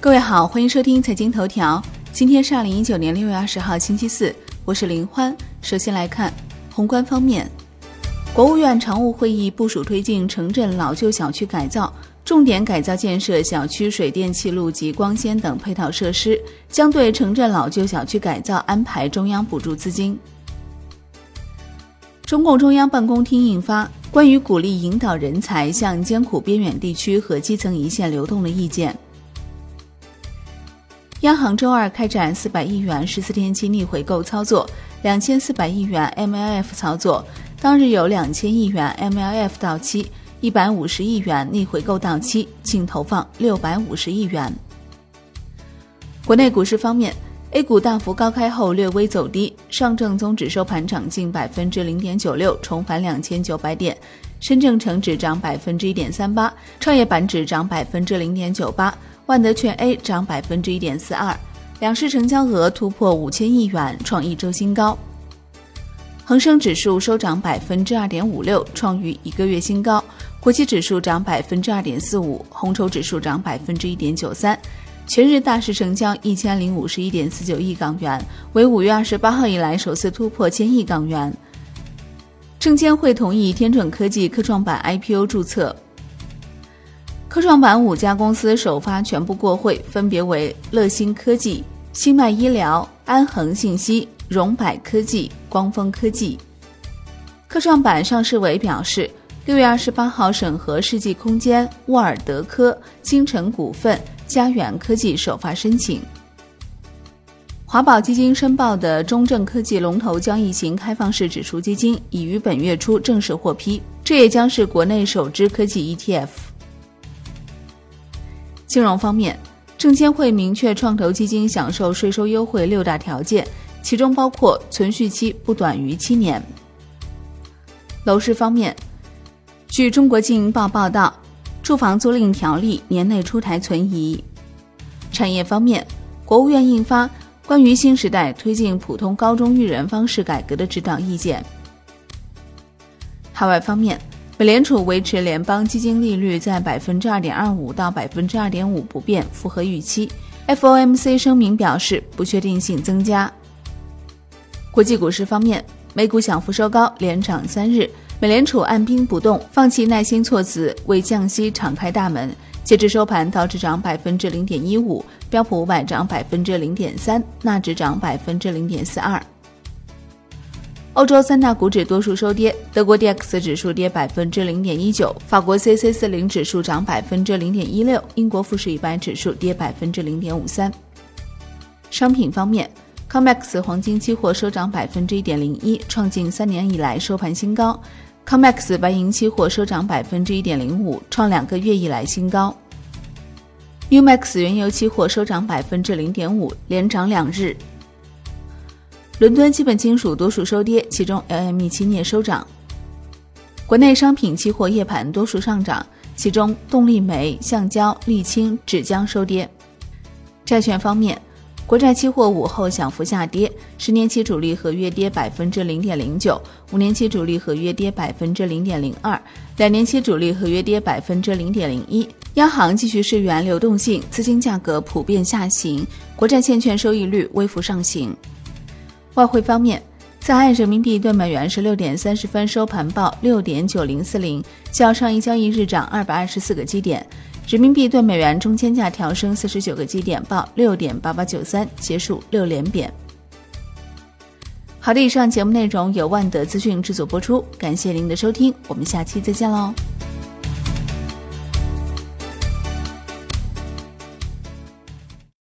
各位好，欢迎收听财经头条。今天是二零一九年六月二十号，星期四，我是林欢。首先来看宏观方面，国务院常务会议部署推进城镇老旧小区改造，重点改造建设小区水电气路及光纤等配套设施，将对城镇老旧小区改造安排中央补助资金。中共中央办公厅印发关于鼓励引导人才向艰苦边远地区和基层一线流动的意见。央行周二开展四百亿元十四天期逆回购操作，两千四百亿元 MLF 操作。当日有两千亿元 MLF 到期，一百五十亿元逆回购到期，净投放六百五十亿元。国内股市方面，A 股大幅高开后略微走低，上证综指收盘涨近百分之零点九六，重返两千九百点；深证成指涨百分之一点三八，创业板指涨百分之零点九八。万德全 A 涨百分之一点四二，两市成交额突破五千亿元，创一周新高。恒生指数收涨百分之二点五六，创逾一个月新高。国际指数涨百分之二点四五，红筹指数涨百分之一点九三。全日大市成交一千零五十一点四九亿港元，为五月二十八号以来首次突破千亿港元。证监会同意天准科技科创板 IPO 注册。科创板五家公司首发全部过会，分别为乐新科技、新迈医疗、安恒信息、荣百科技、光峰科技。科创板上市委表示，六月二十八号审核世纪空间、沃尔德科、金城股份、嘉远科技首发申请。华宝基金申报的中证科技龙头交易型开放式指数基金已于本月初正式获批，这也将是国内首支科技 ETF。金融方面，证监会明确创投基金享受税收优惠六大条件，其中包括存续期不短于七年。楼市方面，据中国经营报报道，住房租赁条例年内出台存疑。产业方面，国务院印发关于新时代推进普通高中育人方式改革的指导意见。海外方面。美联储维持联邦基金利率在百分之二点二五到百分之二点五不变，符合预期。FOMC 声明表示，不确定性增加。国际股市方面，美股小幅收高，连涨三日。美联储按兵不动，放弃耐心措辞，为降息敞开大门。截至收盘，道指涨百分之零点一五，标普五百涨百分之零点三，纳指涨百分之零点四二。欧洲三大股指多数收跌，德国 D X 指数跌百分之零点一九，法国 C C 四零指数涨百分之零点一六，英国富时一百指数跌百分之零点五三。商品方面，COMEX 黄金期货收涨百分之一点零一，创近三年以来收盘新高；COMEX 白银期货收涨百分之一点零五，创两个月以来新高；UMAX 原油期货收涨百分之零点五，连涨两日。伦敦基本金属多数收跌，其中 LME 期镍收涨。国内商品期货夜盘多数上涨，其中动力煤、橡胶、沥青、纸浆收跌。债券方面，国债期货午后小幅下跌，十年期主力合约跌百分之零点零九，五年期主力合约跌百分之零点零二，两年期主力合约跌百分之零点零一。央行继续释源流动性，资金价格普遍下行，国债现券收益率微幅上行。外汇方面，在岸人民币兑美元十六点三十分收盘报六点九零四零，较上一交易日涨二百二十四个基点。人民币兑美元中间价调升四十九个基点，报六点八八九三，结束六连贬。好的，以上节目内容由万德资讯制作播出，感谢您的收听，我们下期再见喽。